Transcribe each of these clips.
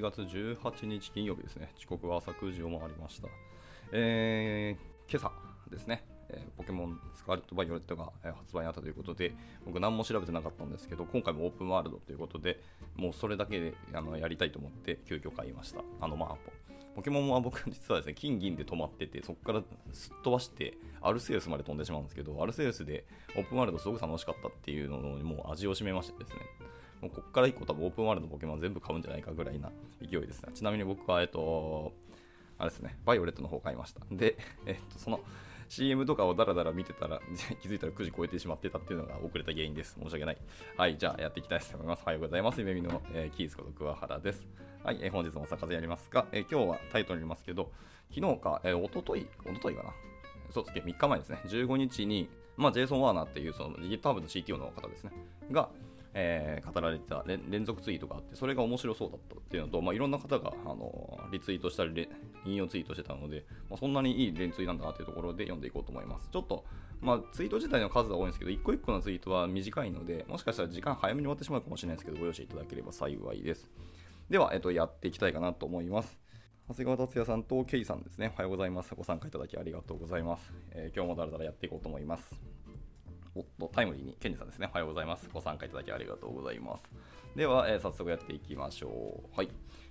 1月18日金曜日ですね。時刻は朝9時を回りました。えー、今朝ですね、えーポケモンスカーレット・バイオレットが、え発売になったということで、僕何も調べてなかったんですけど、今回もオープンワールドということで、もうそれだけであのやりたいと思って急遽買いました。あの、まあ、ポポケモンは僕 実はですね、金銀で止まってて、そこからすっ飛ばして、アルセウスまで飛んでしまうんですけど、アルセウスでオープンワールドすごく楽しかったっていうのにもう味を占めましてですね、もうここから以降多分オープンワールドのポケモン全部買うんじゃないかぐらいな勢いですね。ちなみに僕は、えっと、あれですね、バイオレットの方買いました。で、えっと、その CM とかをダラダラ見てたら、気づいたら9時超えてしまってたっていうのが遅れた原因です。申し訳ない。はい、じゃあやっていきたいと思います。おはようございます。夢見の、えーキースこと桑原です。はい、えー本日もお坂でやりますが、えー今日はタイトルにありますけど、昨日か、えー、一昨日一昨日かな。そうです3日前ですね、15日に、まあ、ジェイソン・ワーナーっていうその GitHub の CTO の方ですね、が、えー語られた連続ツイートがあって、それが面白そうだったっていうのと、まあ、いろんな方が、あのリツイートしたり、引用ツイートしてたので、まあ、そんなにいい連ツイなんだなというところで読んでいこうと思います。ちょっと、まあ、ツイート自体の数は多いんですけど、一個一個のツイートは短いので、もしかしたら時間早めに終わってしまうかもしれないですけど、ご容赦いただければ幸いです。では、えっと、やっていきたいかなと思います。長谷川達也さんとケイさんですね。おはようございます。ご参加いただきありがとうございます。えー今日もだらだらやっていこうと思います。おっと、タイムリーに、ケンジさんですね。おはようございます。ご参加いただきありがとうございます。では、えー早速やっていきましょう。はい。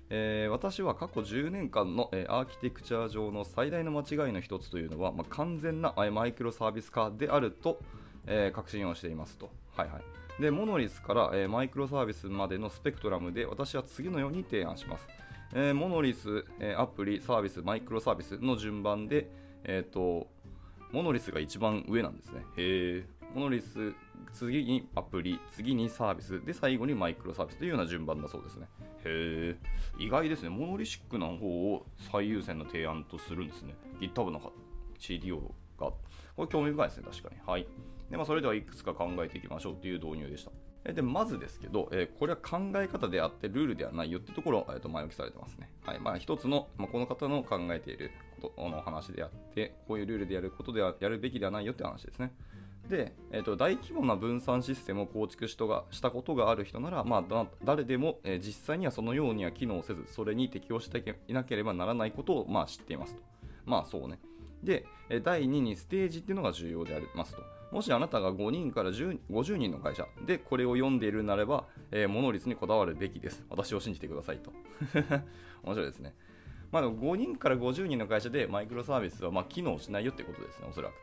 えー私は過去10年間の、えーアーキテクチャ上の最大の間違いの一つというのは、まあ、完全な、えマイクロサービス化であると、え確信をしていますと。はいはい。で、モノリスから、えマイクロサービスまでのスペクトラムで私は次のように提案します。えモノリス、えアプリ、サービス、マイクロサービスの順番で、えっ、と、モノリスが一番上なんですね。へえ。モノリス、次にアプリ、次にサービス、で、最後にマイクロサービスというような順番だそうですね。へえ。意外ですね。モノリシックな方を最優先の提案とするんですね。GitHub の CDO が。これ興味深いですね、確かに。はい。で、まあ、それではいくつか考えていきましょうという導入でした。えでまずですけど、えこれは考え方であってルールではないよってところを、えーと前置きされてますね。はいまあ、一つの、まあ、この方の考えていることの話であって、こういうルールでやることではやるべきではないよって話ですね。で、えー、と大規模な分散システムを構築したがしたことがある人なら、まあ、誰でも、えー実際にはそのようには機能せず、それに適応していなければならないことを、まあ、知っていますと。まあそうね。で、第2にステージっていうのが重要でありますと。もしあなたが5人から10 50人の会社でこれを読んでいるならば、えー、モノ率にこだわるべきです。私を信じてくださいと。面白いですね。まあ、5人から50人の会社でマイクロサービスはま機能しないよってことですね、おそらく。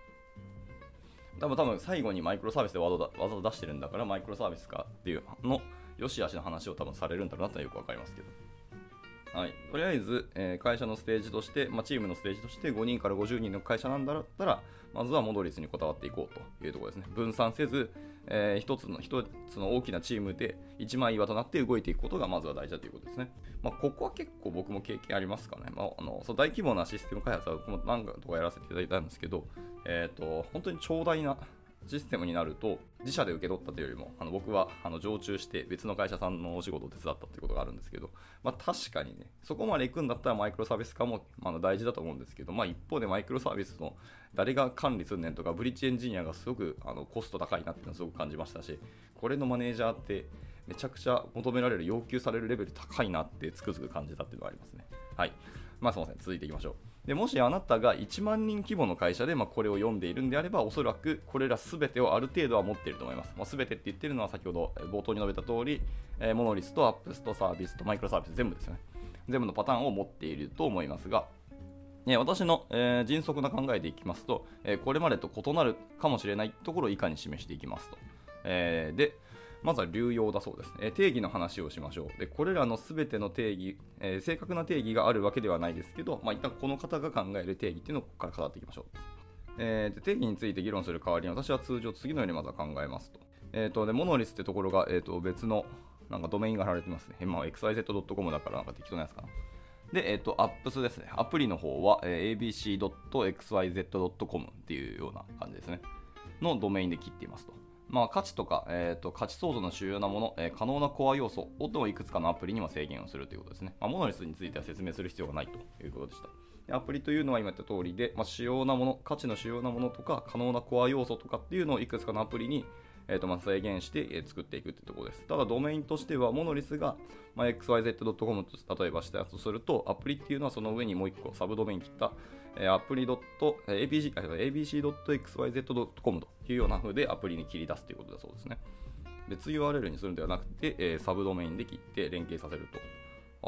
多分多分最後にマイクロサービスで技だ技を出してるんだからマイクロサービスかっていうの良し悪しの話を多分されるんだろうなとはよくわかりますけど。はい、とりあえず、えー会社のステージとして、まあ、チームのステージとして5人から50人の会社なんだったら、まずはモドリスにこだわっていこうというところですね。分散せず、えー一つの一つの大きなチームで一枚岩となって動いていくことがまずは大事だということですね。まあ、ここは結構僕も経験ありますかね。まあ、あのそう大規模なシステム開発は僕も何回とかやらせていただいたんですけど、えー、と本当に長大なシステムになると自社で受け取ったというよりもあの僕はあの常駐して別の会社さんのお仕事を手伝ったということがあるんですけど、まあ、確かにねそこまで行くんだったらマイクロサービス化も、まあ、大事だと思うんですけど、まあ、一方でマイクロサービスの誰が管理すんねんとかブリッジエンジニアがすごくあのコスト高いなっていうのをすごく感じましたしこれのマネージャーってめちゃくちゃ求められる要求されるレベル高いなってつくづく感じたっていうのがありますね。はい。まあすいません続いていきましょう。でもしあなたが1万人規模の会社で、まあ、これを読んでいるんであればおそらくこれら全てをある程度は持っていると思います、まあ、全てって言ってるのは先ほど冒頭に述べた通り、えーモノリスとアップスとサービスとマイクロサービス全部ですよね。全部のパターンを持っていると思いますがね私の、えー迅速な考えでいきますと、えーこれまでと異なるかもしれないところを以下に示していきますと。えーで、まずは流用だそうです、えー定義の話をしましょう。で、これらのすべての定義、えー正確な定義があるわけではないですけど、まあ、一旦この方が考える定義っていうのをここから語っていきましょう。えーで定義について議論する代わりに私は通常次のようにまずは考えますと。えー、とでモノリスってところが、えー、と別のなんかドメインが貼られてますね。まあ、xyz.com だからなんか適当なやつかな。で、えっ、と、アップスですね。アプリの方は、えー abc.xyz.com っていうような感じですね。のドメインで切っていますと。まあ、価値とか、えー、と価値創造の主要なもの、えー可能なコア要素をいくつかのアプリには制限をするということですね。まあ、モノリスについては説明する必要がないということでした。でアプリというのは今言った通りで、まあ、主要なもの、価値の主要なものとか、可能なコア要素とかっていうのをいくつかのアプリに、えーとまあ、制限して、え、作っていくってところです。ただ、ドメインとしては、モノリスが、まあ、xyz.com と例えばしたやつとすると、アプリっていうのはその上にもう1個サブドメイン切った、えー、アプリ .abc.xyz.com というような風でアプリに切り出すということだそうですね。別 URL にするのではなくて、えー、サブドメインで切って連携させると。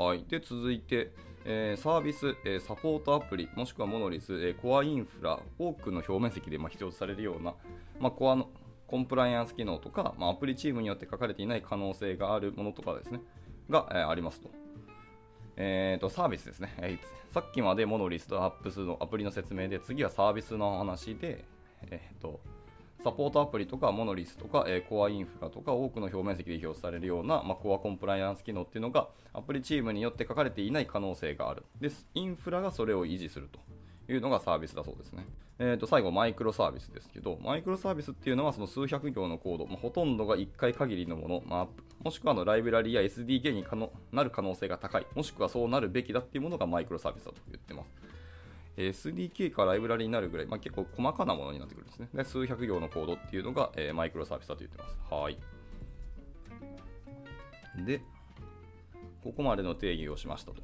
はい。で、続いて、えー、サービス、えー、サポートアプリ、もしくはモノリス、えー、コアインフラ、多くの表面積でまあ必要とされるような、まあ、コアのコンプライアンス機能とか、まあ、アプリチームによって書かれていない可能性があるものとかですね、が、えー、ありますと。えーと、サービスですね、えー、さっきまでモノリスとアップスのアプリの説明で、次はサービスの話で、えーとサポートアプリとかモノリスとか、えー、コアインフラとか多くの表面積で表示されるような、まあ、コアコンプライアンス機能っていうのがアプリチームによって書かれていない可能性がある。です。インフラがそれを維持するというのがサービスだそうですね。えー、と最後、マイクロサービスですけど、マイクロサービスっていうのはその数百行のコード、まあ、ほとんどが1回限りのもの、まあ、もしくはのライブラリや SDK に可能なる可能性が高い、もしくはそうなるべきだっていうものがマイクロサービスだと言ってます。SDK かライブラリになるぐらい、まあ、結構細かなものになってくるんですね。で数百行のコードっていうのが、えー、マイクロサービスだと言ってます。はい。で、ここまでの定義をしましたと。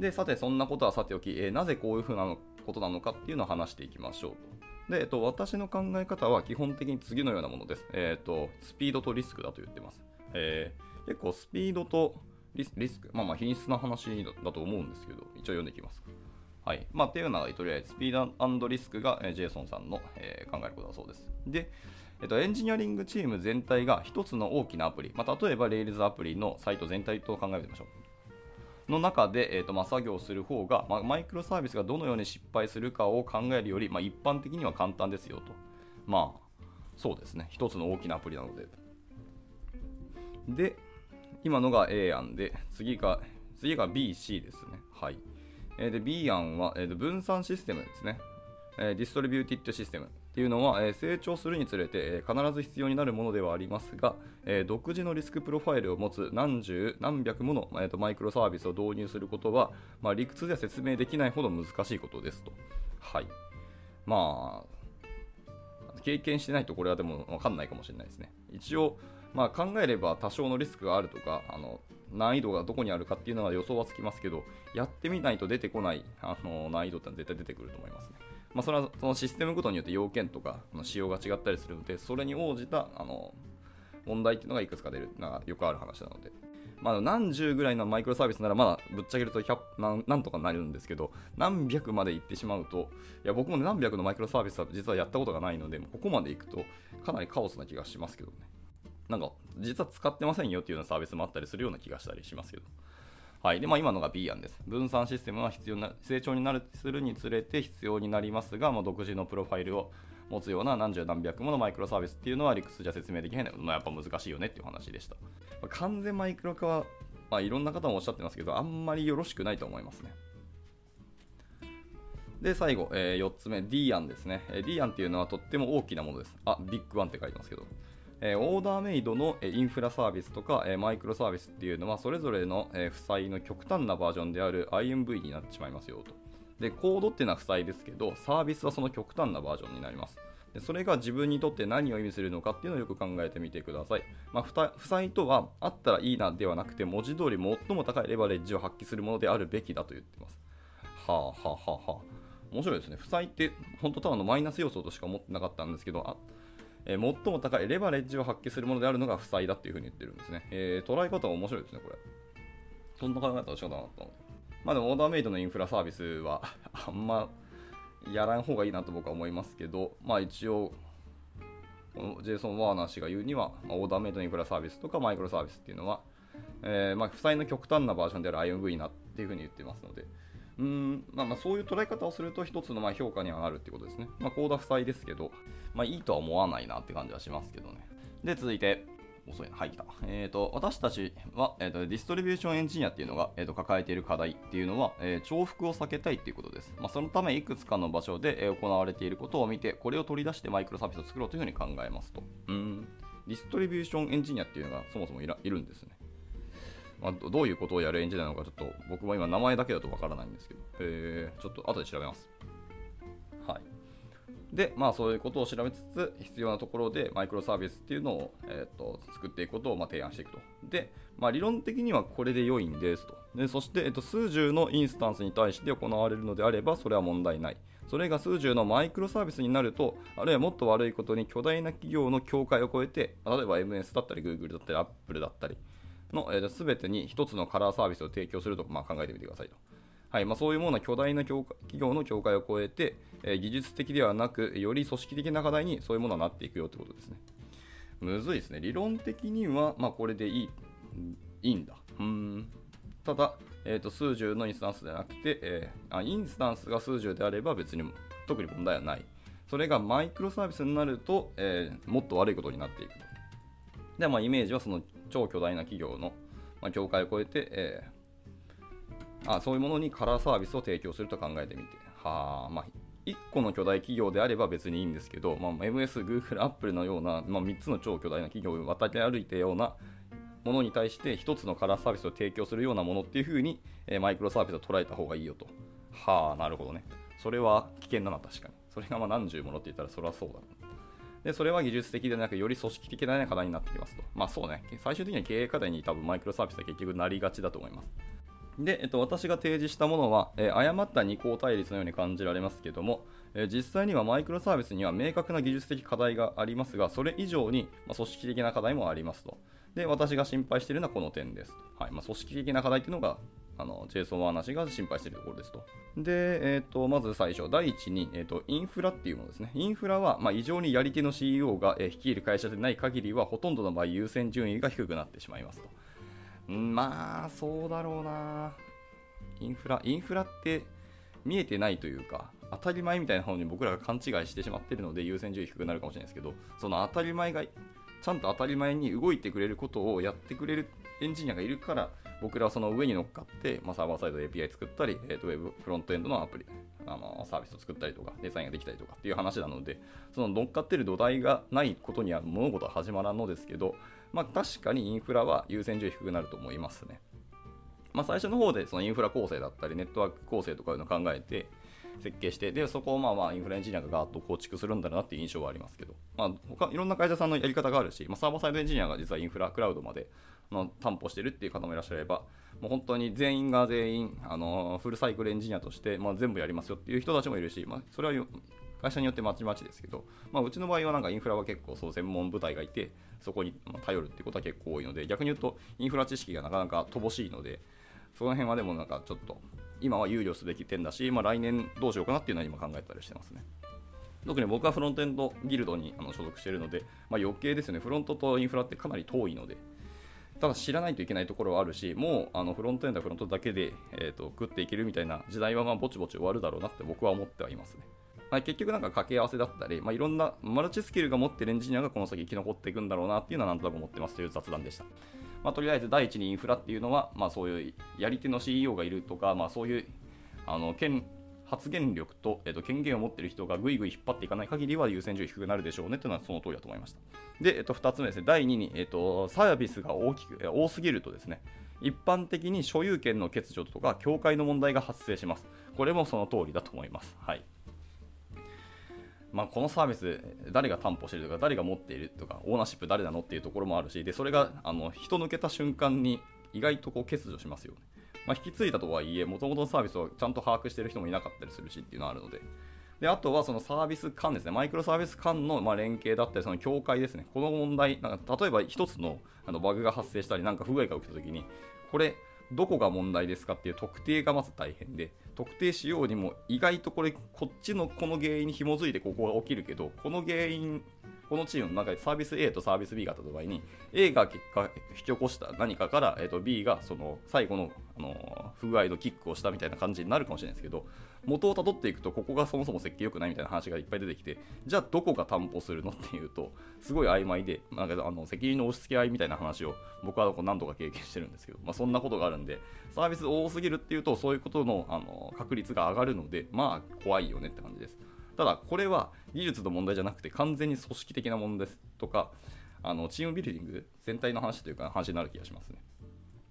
で、さて、そんなことはさておき、えー、なぜこういうふうなことなのかっていうのを話していきましょう。で、えっと、私の考え方は基本的に次のようなものです。えっ、ー、と、スピードとリスクだと言ってます。えー、結構スピードとリスク、まあまあ品質な話だと思うんですけど、一応読んでいきます。はい。まあ、っていうのが、とりあえず、スピードリスクが、えー、ジェイソンさんの、えー、考えることだそうです。で、えっと、エンジニアリングチーム全体が一つの大きなアプリ、まあ、例えば Rails アプリのサイト全体と考えてみましょう。の中で、えーとまあ、作業する方が、まあ、マイクロサービスがどのように失敗するかを考えるより、まあ、一般的には簡単ですよと。まあ、そうですね。一つの大きなアプリなので。で、今のが A 案で、次が、次が B、C ですね。はい。えで B 案は、えー、分散システムですね。え distributed system っていうのは、え成長するにつれて、え必ず必要になるものではありますが、え独自のリスクプロファイルを持つ何十何百もの、えーと、マイクロサービスを導入することは、まあ、理屈では説明できないほど難しいことですと。はい。まあ、経験してないとこれはでも分かんないかもしれないですね。一応、まあ、考えれば多少のリスクがあるとか、あの難易度がどこにあるかっていうのは予想はつきますけど、やってみないと出てこないあの難易度って絶対出てくると思いますね。まあ、それはそのシステムごとによって要件とかの仕様が違ったりするので、それに応じたあの問題っていうのがいくつか出るのがよくある話なので。まあ、何十ぐらいのマイクロサービスならまだぶっちゃけると100なんなんとかなるんですけど、何百まで行ってしまうと、いや僕も、何百のマイクロサービスは実はやったことがないので、ここまで行くとかなりカオスな気がしますけどね。なんか、実は使ってませんよっていうようなサービスもあったりするような気がしたりしますけど。はい。で、まあ、今のが B 案です。分散システムは必要な、成長になる、するにつれて必要になりますが、まあ、独自のプロファイルを持つような何十何百ものマイクロサービスっていうのは理屈じゃ説明できないので、まあ、やっぱ難しいよねっていう話でした。まあ、完全マイクロ化は、まあ、いろんな方もおっしゃってますけど、あんまりよろしくないと思いますね。で、最後、えー、4つ目、D 案ですね。D 案っていうのはとっても大きなものです。あ、ビッグワンって書いてますけど。えオーダーメイドのインフラサービスとか、えマイクロサービスっていうのはそれぞれの、え負債の極端なバージョンである IMV になってしまいますよと。で、コードっていうのは負債ですけど、サービスはその極端なバージョンになります。でそれが自分にとって何を意味するのかっていうのをよく考えてみてください。まあ、負債とはあったらいいなではなくて、文字通り最も高いレバレッジを発揮するものであるべきだと言ってます。はあはあはあはあ。面白いですね。負債って本当ただのマイナス要素としか思ってなかったんですけど、えー、最も高いレバレッジを発揮するものであるのが負債だっていうふうに言ってるんですね。えー、捉え方は面白いですね、これ。そんな考え方をしようかなと思って。まあでも、オーダーメイドのインフラサービスは あんまやらん方がいいなと僕は思いますけど、まあ一応、このジェイソン・ワーナー氏が言うには、まあ、オーダーメイドのインフラサービスとかマイクロサービスっていうのは、えー、まあ、負債の極端なバージョンである IMV なっていうふうに言ってますので、うんまあ、まあそういう捉え方をすると一つのまあ評価にはなるってことですね。まあ、高打負債ですけど、まあ、いいとは思わないなって感じはしますけどね。で、続いて、遅いな、はい、来た。えっ、ー、と、私たちは、えーと、ディストリビューションエンジニアっていうのが、えーと、抱えている課題っていうのは、えー、重複を避けたいっていうことです。まあ、そのため、いくつかの場所で、えー、行われていることを見て、これを取り出してマイクロサービスを作ろうというふうに考えますと。うん。 distribution engineer っていうのがそもそもいるんですね。まあ、どういうことをやるエンジニアなのかちょっと僕も今名前だけだとわからないんですけど、えー、ちょっと後で調べます。はい。で、まあそういうことを調べつつ、必要なところでマイクロサービスっていうのを、えーと、作っていくことをま提案していくと。で、まあ、理論的にはこれで良いんですと。でそして、えーと、数十のインスタンスに対して行われるのであれば、それは問題ない。それが数十のマイクロサービスになると、あるいはもっと悪いことに巨大な企業の境界を超えて、例えば MS だったり Google だったり Apple だったりの、えー、全てに一つのカラーサービスを提供すると、まあ、考えてみてくださいと。はいまあ、そういうものは巨大な企業の境界を超えて、えー、技術的ではなく、より組織的な課題にそういうものはなっていくよってことですね。むずいですね。理論的には、まあ、これでいいいいんだ。うんただ、えーと、数十のインスタンスではなくて、えー、あインスタンスが数十であれば別に特に問題はない。それがマイクロサービスになると、えー、もっと悪いことになっていくと。で、まあ、イメージはその超巨大な企業の、まあ、境界を越えて、えーあそういうものにカラーサービスを提供すると考えてみて、はあ、まあ、1個の巨大企業であれば別にいいんですけど、まあ、MS、Google、Apple のような、まあ、3つの超巨大な企業を渡り歩いたようなものに対して1つのカラーサービスを提供するようなものっていうふうに、えー、マイクロサービスを捉えた方がいいよと。はあ、なるほどね。それは危険だな、確かに。それがまあ何十ものって言ったらそれはそうだな。で、それは技術的でなく、より組織的な課題になってきますと。まあそうね、最終的には経営課題に多分マイクロサービスは結局なりがちだと思います。で、えっと、私が提示したものは、えー、誤った二項対立のように感じられますけども、えー、実際にはマイクロサービスには明確な技術的課題がありますが、それ以上に、ま、組織的な課題もありますと。で、私が心配しているのはこの点です。はいまあ、組織的な課題というのが、あの、ジェイソン・ワーナ氏が心配しているところですと。で、えーと、まず最初、第一に、えーと、インフラっていうものですね。インフラは、まあ、異常にやり手の CEO が、えー、率いる会社でない限りは、ほとんどの場合優先順位が低くなってしまいますと。まあ、そうだろうな。インフラ、インフラって見えてないというか、当たり前みたいな方に僕らが勘違いしてしまっているので優先順位低くなるかもしれないですけど、その当たり前が、ちゃんと当たり前に動いてくれることをやってくれるエンジニアがいるから、僕らはその上に乗っかって、まあ、サーバーサイド API 作ったり、えー、とウェブフロントエンドのアプリ、あのサービスを作ったりとか、デザインができたりとかっていう話なので、その乗っかってる土台がないことには物事は始まらんのですけど、まあ、確かにインフラは優先順位低くなると思いますね。まあ、最初の方でそのインフラ構成だったりネットワーク構成とかいうのを考えて設計してでそこをまあまあインフラエンジニアがガーッと構築するんだなっていう印象はありますけど、まあ、他いろんな会社さんのやり方があるし、まあ、サーバーサイドエンジニアが実はインフラクラウドまでの担保してるっていう方もいらっしゃればもう本当に全員が全員あのフルサイクルエンジニアとして、まあ、全部やりますよっていう人たちもいるし、まあ、それは会社によってまちまちですけど、まあ、うちの場合はなんかインフラは結構そう専門部隊がいてそこに頼るっていうことは結構多いので逆に言うとインフラ知識がなかなか乏しいのでその辺はでもなんかちょっと今は憂慮すべき点だし、まあ、来年どうしようかなっていうのは今考えたりしてますね。特に僕はフロントエンドギルドにあの所属しているので、まあ、余計ですよね、フロントとインフラってかなり遠いので、ただ知らないといけないところはあるし、もうあのフロントエンドはフロントだけで、えーと、食っていけるみたいな時代はまあぼちぼち終わるだろうなって僕は思ってはいますね。まあ、結局なんか掛け合わせだったり、まあ、いろんなマルチスキルが持ってるエンジニアがこの先生き残っていくんだろうなっていうのはなんとなく思ってますという雑談でした。まあ、とりあえず第一にインフラっていうのは、まあ、そういうやり手の CEO がいるとか、まあ、そういうあの権発言力と,、えっと権限を持っている人がぐいぐい引っ張っていかない限りは優先順位低くなるでしょうねというのはその通りだと思いました。で、えっと、2つ目ですね、第2に、えっと、サービスが大きくえ多すぎるとですね、一般的に所有権の欠如とか境界の問題が発生します。これもその通りだと思います。はい。まあ、このサービス誰が担保しているとか誰が持っているとかオーナーシップ誰なのっていうところもあるしでそれがあの人抜けた瞬間に意外とこう欠如しますよね、まあ、引き継いだとはいえもともとのサービスをちゃんと把握している人もいなかったりするしっていうのはあるので。であとはそのサービス間ですね。マイクロサービス間のま連携だったりその境界ですね。この問題なんか例えば1つのあのバグが発生したりなんか不具合が起きた時にこれどこが問題ですかっていう特定がまず大変で特定しようにも意外とこれこっちのこの原因に紐づいてここが起きるけどこの原因このチームの中でサービス A とサービス B があった場合に A が結果引き起こした何かから、えー、と B がその最後の、あの不具合のキックをしたみたいな感じになるかもしれないですけど元をたどっていくとここがそもそも設計良くないみたいな話がいっぱい出てきてじゃあどこが担保するのっていうとすごい曖昧でなんかあの責任の押し付け合いみたいな話を僕は何度か経験してるんですけど、まあ、そんなことがあるんでサービス多すぎるっていうとそういうことのあの確率が上がるのでまあ怖いよねって感じです。ただこれは技術の問題じゃなくて完全に組織的な問題ですとかあのチームビルディング全体の話というか話になる気がしますね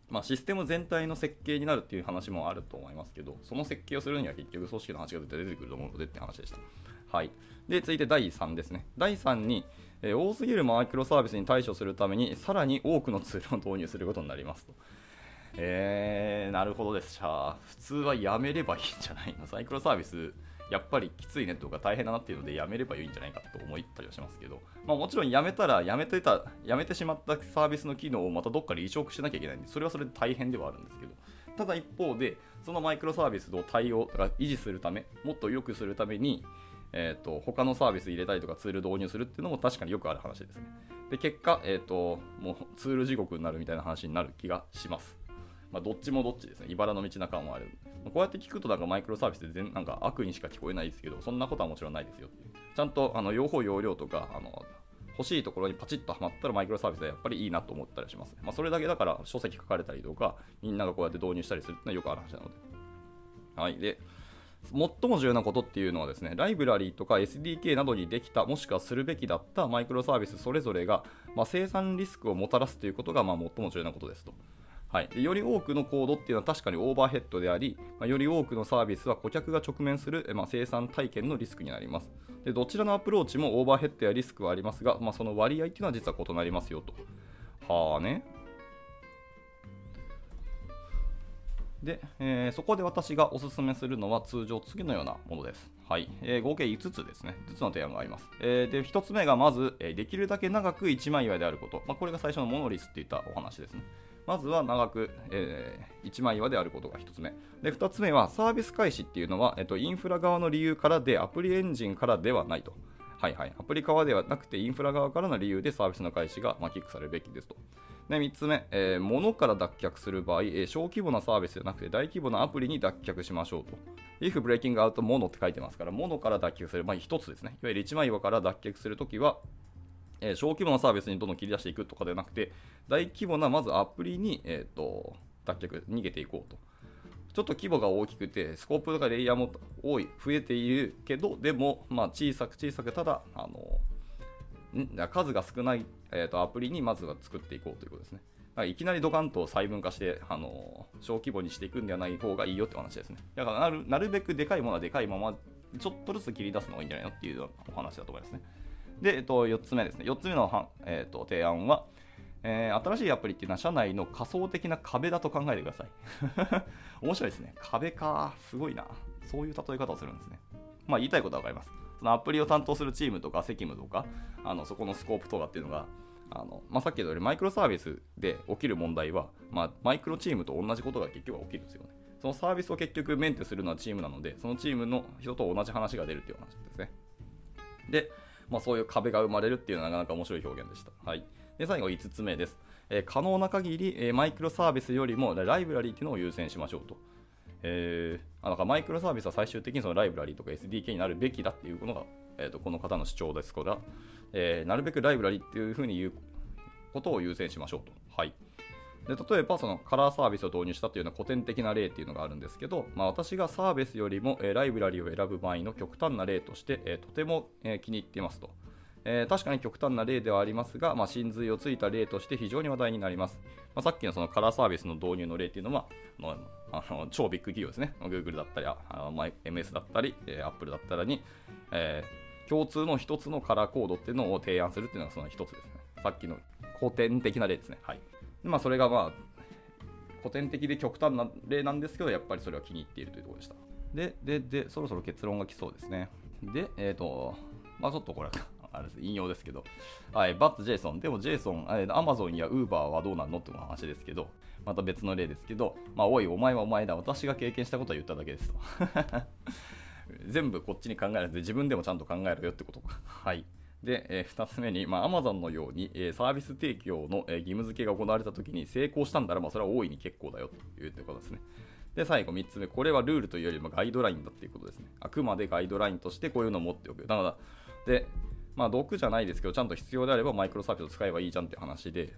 まあ、システム全体の設計になるっていう話もあると思いますけど、その設計をするには結局組織の話が絶対出てくると思うのでって話でした。はい。で、続いて第3ですね。第3に、えー、多すぎるマイクロサービスに対処するために、さらに多くのツールを導入することになりますと。えー、なるほどです。じゃあ、普通はやめればいいんじゃないの？マイクロサービスやっぱりきついねとか大変だなっていうのでやめればいいんじゃないかと思ったりはしますけど、まあ、もちろんやめたらやめてたやめてしまったサービスの機能をまたどっかで移植しなきゃいけないんでそれはそれで大変ではあるんですけどただ一方でそのマイクロサービスの対応が維持するためもっと良くするためにえーと、他のサービス入れたりとかツール導入するっていうのも確かによくある話ですね。で結果、えーともうツール地獄になるみたいな話になる気がします。まあ、どっちもどっちですね。茨の道中もある。こうやって聞くとなんかマイクロサービスで全なんか悪にしか聞こえないですけど、そんなことはもちろんないですよって。ちゃんとあの用法用量とかあの欲しいところにパチッとはまったらマイクロサービスはやっぱりいいなと思ったりします、まあ、それだけだから書籍書かれたりとか、みんながこうやって導入したりするっていうのはよくある話なので。はい。で、最も重要なことっていうのはですね、ライブラリーとか SDK などにできた、もしくはするべきだったマイクロサービスそれぞれが、まあ、生産リスクをもたらすということが、まあ、最も重要なことですと。はい、より多くのコードっていうのは確かにオーバーヘッドであり、まあ、より多くのサービスは顧客が直面する、まあ、生産体験のリスクになりますで。どちらのアプローチもオーバーヘッドやリスクはありますが、まあ、その割合っていうのは実は異なりますよと。はあね。で、えー、そこで私がおすすめするのは通常次のようなものです。はい、えー、合計5つですね、5つの提案があります。えー、で、1つ目がまず、えできるだけ長く一枚岩であること。まあ、これが最初のモノリスっていったお話ですね。まずは長く、えー、一枚岩であることが1つ目。で、2つ目はサービス開始っていうのは、えっと、インフラ側の理由からで、アプリエンジンからではないと。はいはい。アプリ側ではなくて、インフラ側からの理由でサービスの開始が、まあ、キックされるべきですと。で、3つ目、えー、物から脱却する場合、えー、小規模なサービスじゃなくて大規模なアプリに脱却しましょうと。if breaking out 物って書いてますから、物から脱却する。まあ、1つですね。いわゆる1枚岩から脱却するときは、え、小規模なサービスにどんどん切り出していくとかではなくて、大規模なまずアプリに、えーと、脱却、逃げていこうと。ちょっと規模が大きくて、スコープとかレイヤーも多い、増えているけど、でも、まあ、小さく小さく、ただ、あの数が少ない、えーと、アプリにまずは作っていこうということですね。だからいきなりドカンと細分化して、あの小規模にしていくんではない方がいいよって話ですね。だからなるなるべくでかいものはでかいまま、ちょっとずつ切り出すのがいいんじゃないのっていうお話だと思いますね。で、えっと、4つ目ですね。4つ目の、えっと、提案は、えー、新しいアプリっていうのは社内の仮想的な壁だと考えてください。面白いですね。壁か。すごいな。そういう例え方をするんですね。まあ言いたいことはわかります。そのアプリを担当するチームとか責務とか、あのそこのスコープとかっていうのが、あのまあ、さっき言ったようにマイクロサービスで起きる問題は、まあ、マイクロチームと同じことが結局は起きるんですよね。そのサービスを結局メンテするのはチームなので、そのチームの人と同じ話が出るっていう話ですね。で、まあ、そういう壁が生まれるっていうのはなかなか面白い表現でした。はい、で最後5つ目です。えー、可能な限り、えー、マイクロサービスよりもライブラリーっていうのを優先しましょうと。えー、あなんかマイクロサービスは最終的にそのライブラリーとか SDK になるべきだっていうのが、えーと、この方の主張ですから、えー、なるべくライブラリーっていうふうに言うことを優先しましょうと。はいで例えばそのカラーサービスを導入したというような古典的な例っていうのがあるんですけど、まあ、私がサービスよりも、え、ライブラリを選ぶ場合の極端な例として、え、とても、え、気に入っていますと。えー、確かに極端な例ではありますが、まあ、真髄をついた例として非常に話題になります。まあ、さっきのそのカラーサービスの導入の例っていうのは、あの超ビッグ企業ですね。Google だったり、あの MS だったり、えー、Apple だったりに、えー、共通の一つのカラーコードっていうのを提案するっていうのがその一つですね。さっきの古典的な例ですね。はい。まあ、それがまあ、古典的で極端な例なんですけど、やっぱりそれは気に入っているというところでした。で、で、で、そろそろ結論が来そうですね。で、えっ、ー、と、まあちょっとこれ、あれです引用ですけど、はい、バッツ・ジェイソン、でもジェイソン、アマゾンやウーバーはどうなのっていう話ですけど、また別の例ですけど、まあ、おい、お前はお前だ、私が経験したことは言っただけですと。全部こっちに考えられて、自分でもちゃんと考えろよってことか。はい。で、えー、2つ目に、まあ、Amazon のように、えー、サービス提供の、えー、義務付けが行われたときに成功したんだら、まあ、それは大いに結構だよということですね。で、最後3つ目、これはルールというよりもガイドラインだっていうことですね。あくまでガイドラインとしてこういうのを持っておく。だから、で、まあ、毒じゃないですけど、ちゃんと必要であればマイクロサービスを使えばいいじゃんっていう話で、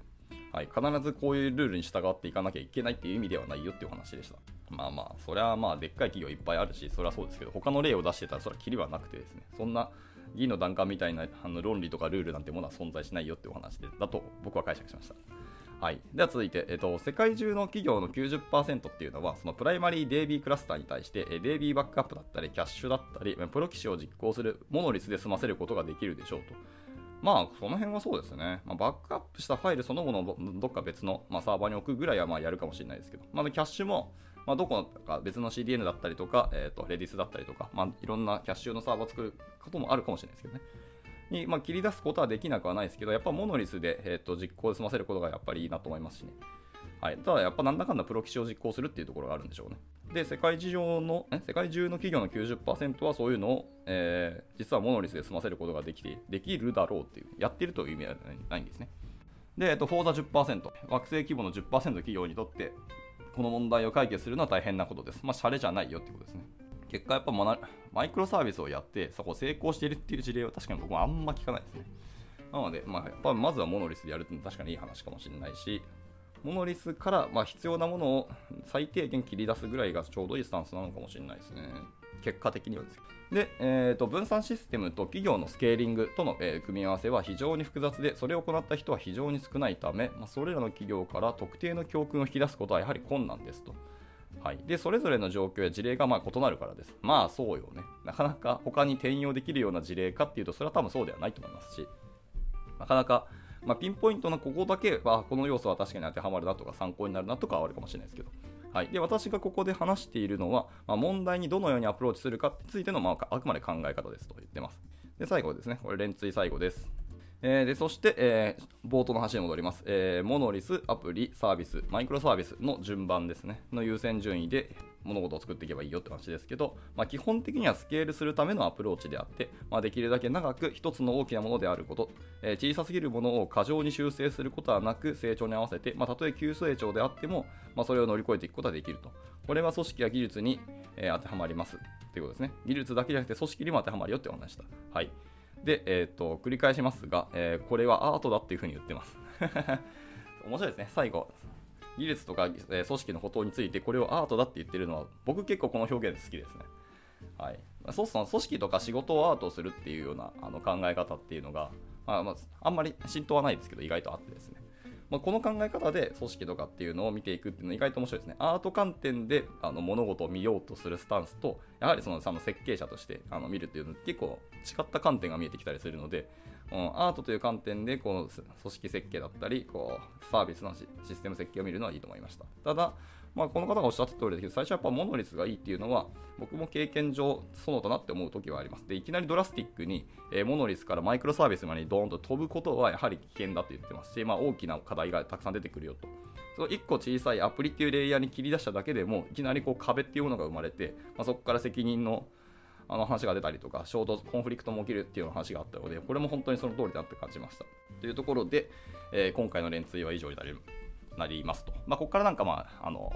はい、必ずこういうルールに従っていかなきゃいけないっていう意味ではないよっていう話でした。まあまあ、それはまあ、でっかい企業いっぱいあるし、それはそうですけど、他の例を出してたら、それはキリはなくてですね、そんな議の段階みたいなあの論理とかルールなんてものは存在しないよってお話でだと僕は解釈しました。はい、では続いて、えっと、世界中の企業の90%っていうのは、そのプライマリー DB クラスターに対して、DB バックアップだったり、キャッシュだったり、プロ棋士を実行するモノリスで済ませることができるでしょうと。まあ、その辺はそうですね。まあ、バックアップしたファイルそのものをどっか別の、まあ、サーバーに置くぐらいはまあやるかもしれないですけど、まあ、キャッシュも、まあ、どこか別の CDN だったりとか、えー、とレディスだったりとか、まあ、いろんなキャッシュのサーバーを作ることもあるかもしれないですけどね。に、まあ、切り出すことはできなくはないですけど、やっぱモノリスで、えー、と実行で済ませることがやっぱりいいなと思いますしね。はい、ただやっぱなんだかんだプロ棋士を実行するっていうところがあるんでしょうね。で、世界事情の、世界中の企業の90%はそういうのを、えー、実はモノリスで済ませることができて、できるだろうっていう、やってるという意味はないんですね。で、えっと、フォーザ10%、惑星規模の10%企業にとって、この問題を解決するのは大変なことです。まあ、シャレじゃないよってことですね。結果、やっぱマイクロサービスをやって、そこ成功しているっていう事例は確かに僕もあんま聞かないですね。なので、まあ、やっぱまずはモノリスでやるって確かにいい話かもしれないし、モノリスから、ま、必要なものを最低限切り出すぐらいがちょうどいいスタンスなのかもしれないですね。結果的にはですけどで、えーと、分散システムと企業のスケーリングとの、えー、組み合わせは非常に複雑で、それを行った人は非常に少ないため、まあ、それらの企業から特定の教訓を引き出すことはやはり困難ですと。はい、でそれぞれの状況や事例がまあ異なるからです。まあそうよね。なかなか他に転用できるような事例かっていうと、それは多分そうではないと思いますし、なかなか、まあ、ピンポイントなここだけは、この要素は確かに当てはまるなとか参考になるなとかはあるかもしれないですけど。はい、で私がここで話しているのは、まあ、問題にどのようにアプローチするかについての、まあ、あくまで考え方ですと言ってます。で最後ですね、これ連追最後です。えー、でそして、えー、冒頭の話に戻ります、えー、モノリス、アプリ、サービス、マイクロサービスの順番ですね、の優先順位で物事を作っていけばいいよって話ですけど、まあ、基本的にはスケールするためのアプローチであって、まあ、できるだけ長く一つの大きなものであること、え小さすぎるものを過剰に修正することはなく、成長に合わせて、まあ、たとえ急成長であっても、まそれを乗り越えていくことができると。これは組織や技術に、え当てはまりますということですね。技術だけじゃなくて組織にも当てはまるよってお話した。はい。で、えっ、と、繰り返しますが、え、これはアートだっていうふうに言ってます。面白いですね。最後、技術とか、え、組織のことについてこれをアートだって言ってるのは、僕結構この表現好きですね。はい。そうすると、組織とか仕事をアートするっていうようなあの考え方っていうのが、まあ、まあ、あんまり浸透はないですけど、意外とあってですね。まあ、この考え方で組織とかっていうのを見ていくっていうのは意外と面白いですね。アート観点であの物事を見ようとするスタンスと、やはりそのその設計者としてあの見るっていうのは結構違った観点が見えてきたりするので、うん、アートという観点でこの組織設計だったりこうサービスのシステム設計を見るのはいいと思いました。ただ、まあ、この方がおっしゃった通りですけど、最初はやっぱモノリスがいいっていうのは、僕も経験上、そうだなって思う時はあります。で、いきなりドラスティックに、えー、モノリスからマイクロサービスまでドーンと飛ぶことはやはり危険だと言ってますし、まあ、大きな課題がたくさん出てくるよと。その1個小さいアプリっていうレイヤーに切り出しただけでも、いきなりこう壁っていうものが生まれて、まあ、そこから責任のあの話が出たりとか、衝突、コンフリクトも起きるっていう話があったので、これも本当にその通りだって感じました。というところで、えー、今回の連追は以上になりなりますと。まあ、ここからなんか、まあ、あの、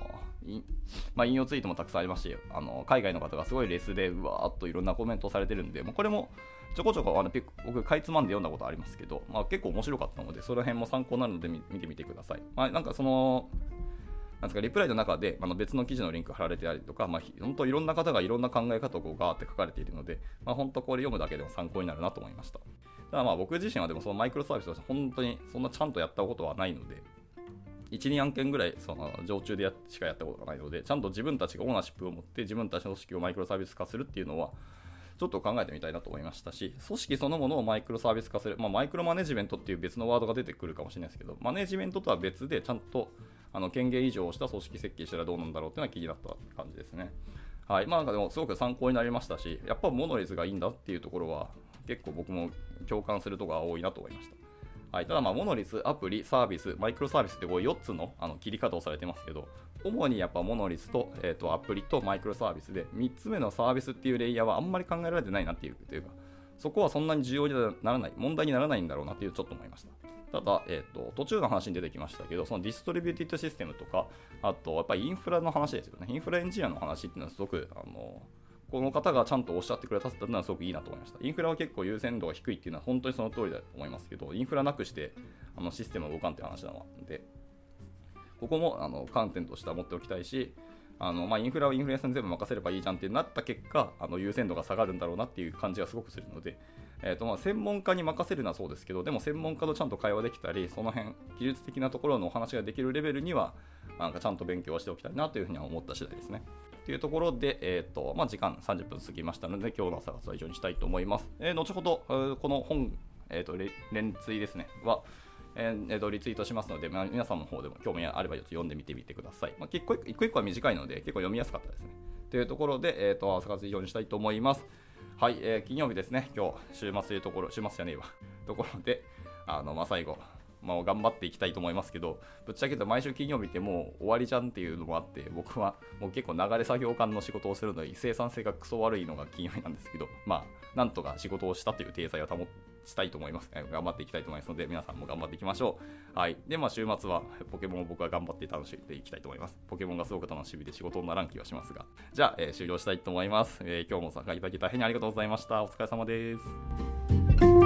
まあ、引用ツイートもたくさんありますし、あの海外の方がすごいレスで、うわーっといろんなコメントをされてるんで、もうこれもちょこちょこあの僕、かいつまんで読んだことありますけど、まあ、結構面白かったので、その辺も参考になるので見てみてください。まあ、なんかその、なんですかリプライの中であの別の記事のリンク貼られてたりとか、まあ、本当いろんな方がいろんな考え方をこうガーって書かれているので、まあ、本当これ読むだけでも参考になるなと思いました。ただまあ僕自身はでもそのマイクロサービスを本当にそんなちゃんとやったことはないので、1、2案件ぐらいその常駐でやしかやったことがないので、ちゃんと自分たちがオーナーシップを持って自分たちの組織をマイクロサービス化するっていうのは、ちょっと考えてみたいなと思いましたし、組織そのものをマイクロサービス化する、まあ、マイクロマネジメントっていう別のワードが出てくるかもしれないですけど、マネジメントとは別でちゃんとあの権限以上をした組織設計したらどうなんだろうっていうのは気になった感じですね。はい。まあなんかでもすごく参考になりましたし、やっぱモノリスがいいんだっていうところは結構僕も共感するところが多いなと思いました。はい、ただ、まあ、モノリス、アプリ、サービス、マイクロサービスってこう4つのあの切り方をされてますけど、主にやっぱモノリスと,、えーと、アプリとマイクロサービスで、3つ目のサービスっていうレイヤーはあんまり考えられてないなっていうというか、そこはそんなに重要にならない、問題にならないんだろうなっていうちょっと思いました。ただ、えーと、途中の話に出てきましたけど、その distributed system とか、あとやっぱりインフラの話ですよね。インフラエンジニアの話っていうのはすごく、あのこの方がちゃんとおっしゃってくれたってのはすごくいいなと思いました。インフラは結構優先度が低いっていうのは本当にその通りだと思いますけど、インフラなくしてあのシステムが動かんっていう話なので、ここもあの観点としては持っておきたいし、あのまあ、インフラをインフルエンサーに全部任せればいいじゃんってなった結果、あの優先度が下がるんだろうなっていう感じがすごくするので、えーとまあ、専門家に任せるのはそうですけど、でも専門家とちゃんと会話できたり、その辺、技術的なところのお話ができるレベルには、なんかちゃんと勉強はしておきたいなというふうには思った次第ですね。というところで、えーとまあ、時間30分過ぎましたので、今日の朝活は以上にしたいと思います。えー、後ほど、この本、えーと、連追ですね、は、えー、とリツイートしますので、まあ、皆さんの方でも興味あればちょっと読んでみてみてください。まあ、結構一個一個は短いので結構読みやすかったですね。というところで、えー、と朝活以上にしたいと思います。はい、えー、金曜日ですね、今日、週末というところ、週末じゃねえわ、ところで、あの、まあ、最後、まあ、頑張っていきたいと思いますけど、ぶっちゃけと毎週金曜日ってもう終わりじゃんっていうのもあって、僕はもう結構流れ作業感の仕事をするのに、生産性がクソ悪いのが金曜日なんですけど、まあ、なんとか仕事をしたという体裁を保って、したいと思います。頑張っていきたいと思いますので、皆さんも頑張っていきましょう。はい。で、まあ、週末はポケモンを僕は頑張って楽しんでいきたいと思います。ポケモンがすごく楽しみで仕事にならん気はしますが。じゃあ、えー、終了したいと思います。えー、今日も参加いただき大変ありがとうございました。お疲れ様です。